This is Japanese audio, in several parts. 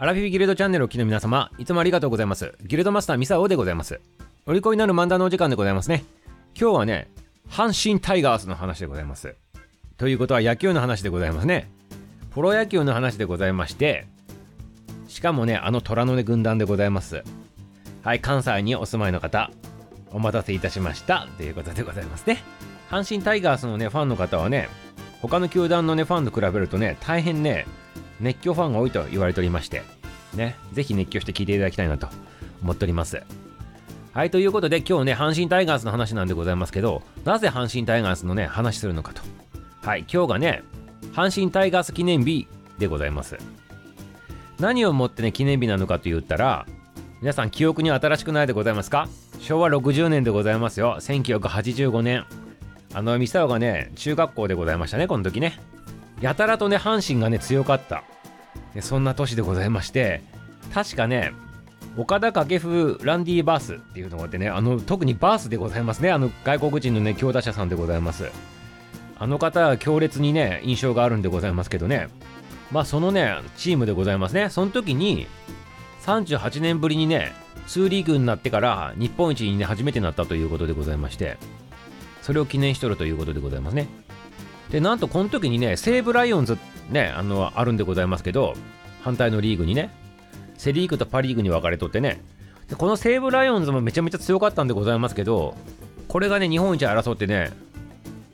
アラフィフギルドチャンネルを機の皆様、いつもありがとうございます。ギルドマスターミサオでございます。お利口になる漫談のお時間でございますね。今日はね、阪神タイガースの話でございます。ということは野球の話でございますね。プロ野球の話でございまして、しかもね、あの虎の根軍団でございます。はい、関西にお住まいの方、お待たせいたしました。ということでございますね。阪神タイガースのね、ファンの方はね、他の球団のね、ファンと比べるとね、大変ね、熱狂ファンが多いと言われておりまして、ね、ぜひ熱狂して聞いていただきたいなと思っております。はい、ということで今日ね、阪神タイガースの話なんでございますけど、なぜ阪神タイガースのね、話するのかと。はい、今日がね、阪神タイガース記念日でございます。何をもってね、記念日なのかと言ったら、皆さん記憶に新しくないでございますか？昭和60年でございますよ。1985年。あの、ミサオがね、中学校でございましたね、この時ね。やたらとね、阪神がね、強かった。そんな年でございまして、確かね、岡田掛布ランディ・バースっていうのがあってね、あの、特にバースでございますね。あの、外国人のね、強打者さんでございます。あの方は強烈にね、印象があるんでございますけどね。まあ、そのね、チームでございますね。その時に、38年ぶりにね、2リーグになってから日本一にね、初めてなったということでございまして、それを記念しとるということでございますね。で、なんとこの時にね、西武ライオンズね、あの、あるんでございますけど、反対のリーグにね、セ・リーグとパ・リーグに分かれとってね、でこの西武ライオンズもめちゃめちゃ強かったんでございますけど、これがね、日本一争ってね、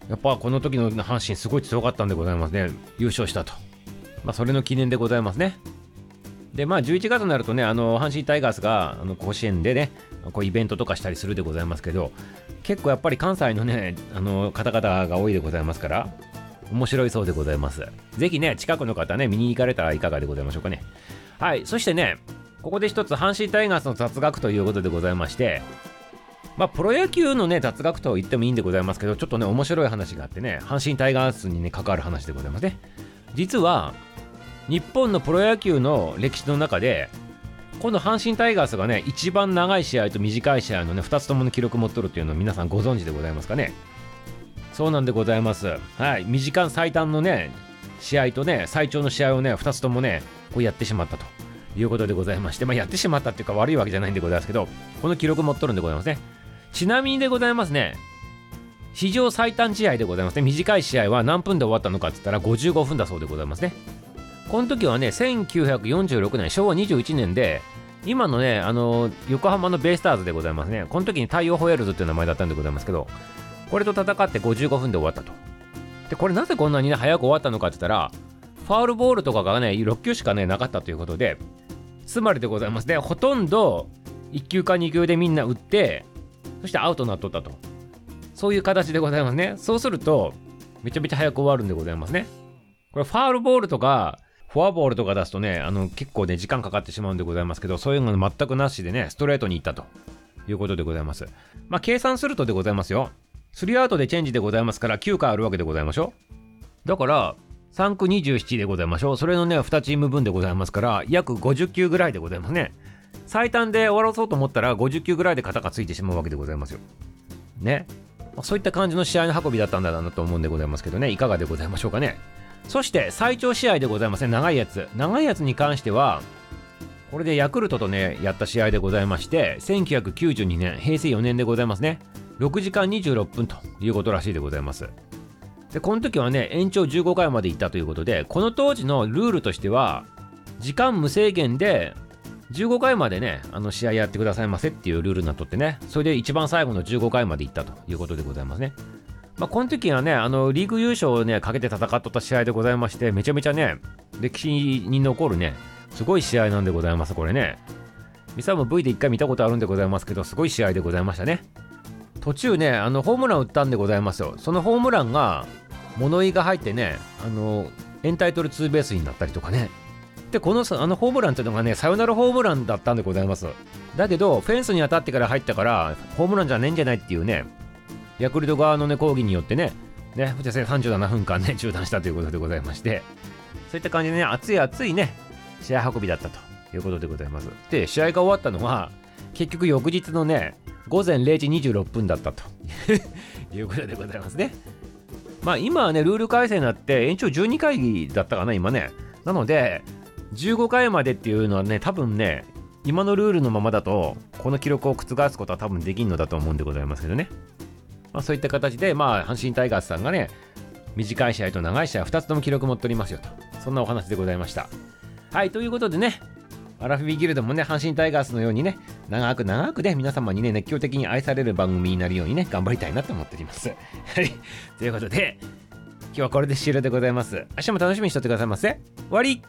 やっぱこの時の阪神すごい強かったんでございますね。優勝したと。まあ、それの記念でございますね。で、まあ、11月になるとね、あの、阪神タイガースが、あの、甲子園でね、こうイベントとかしたりするでございますけど、結構やっぱり関西のね、あの、方々が多いでございますから、面白いそうでございます。ぜひね、近くの方ね、見に行かれたらいかがでございましょうかね。はい、そしてね、ここで一つ、阪神タイガースの雑学ということでございまして、まあ、プロ野球のね、雑学と言ってもいいんでございますけど、ちょっとね、面白い話があってね、阪神タイガースにね、関わる話でございますね。実は、日本のプロ野球の歴史の中で、この阪神タイガースがね、一番長い試合と短い試合のね、2つともの記録を持っとるっていうのを皆さんご存知でございますかね。そうなんでございます。はい、短い最短のね、試合とね、最長の試合をね、2つともね、こうやってしまったということでございまして、まあ、やってしまったっていうか悪いわけじゃないんでございますけど、この記録持っとるんでございますね。ちなみにでございますね、史上最短試合でございますね。短い試合は何分で終わったのかって言ったら55分だそうでございますね。この時はね、1946年、昭和21年で、今のね、あの、横浜のベイスターズでございますね。この時に太陽ホエールズっていう名前だったんでございますけど、これと戦って55分で終わったと。で、これなぜこんなにね、早く終わったのかって言ったら、ファールボールとかがね、6球しかね、なかったということで、つまりでございますね、ほとんど1球か2球でみんな打って、そしてアウトになっとったと。そういう形でございますね。そうすると、めちゃめちゃ早く終わるんでございますね。これファールボールとか、フォアボールとか出すとね、あの、結構ね、時間かかってしまうんでございますけど、そういうの全くなしでね、ストレートに行ったということでございます。まあ、計算するとでございますよ。3アウトでチェンジでございますから、9回あるわけでございましょうだから、3区27でございましょう。それのね、2チーム分でございますから、約50球ぐらいでございますね。最短で終わらそうと思ったら、50球ぐらいで肩がついてしまうわけでございますよ。ね。まそういった感じの試合の運びだったんだなと思うんでございますけどね、いかがでございましょうかね。そして最長試合でございますね、長いやつ。長いやつに関しては、これでヤクルトとね、やった試合でございまして、1992年、平成4年でございますね。6時間26分ということらしいでございます。で、この時はね、延長15回まで行ったということで、この当時のルールとしては、時間無制限で、15回までね、あの試合やってくださいませっていうルールになっとってね、それで一番最後の15回まで行ったということでございますね。まあ、この時はね、あの、リーグ優勝をね、かけて戦っとった試合でございまして、めちゃめちゃね、歴史に残るね、すごい試合なんでございます、これね。ミサも V で一回見たことあるんでございますけど、すごい試合でございましたね。途中ね、あの、ホームラン打ったんでございますよ。そのホームランが、物言いが入ってね、あの、エンタイトルツーベースになったりとかね。で、このあのホームランっていうのがね、サヨナラホームランだったんでございます。だけど、フェンスに当たってから入ったから、ホームランじゃねえんじゃないっていうね、ヤクルト側のね、抗議によってね、ね、じゃ37分間ね、中断したということでございまして、そういった感じでね、熱い熱いね、試合運びだったということでございます。で、試合が終わったのは、結局翌日のね、午前0時26分だったと いうことでございますね。まあ今はね、ルール改正になって延長12回だったかな、今ね。なので、15回までっていうのはね多分ね今のルールのままだとこの記録を覆すことは多分できんのだと思うんでございますけどね、まあ、そういった形でまあ阪神タイガースさんがね短い試合と長い試合2つとも記録持っておりますよとそんなお話でございましたはいということでねアラフィビギルドもね、阪神タイガースのようにね、長く長くね、皆様にね、熱狂的に愛される番組になるようにね、頑張りたいなと思っております。はい。ということで、今日はこれで終了でございます。明日も楽しみにしとってくださいませ。終わり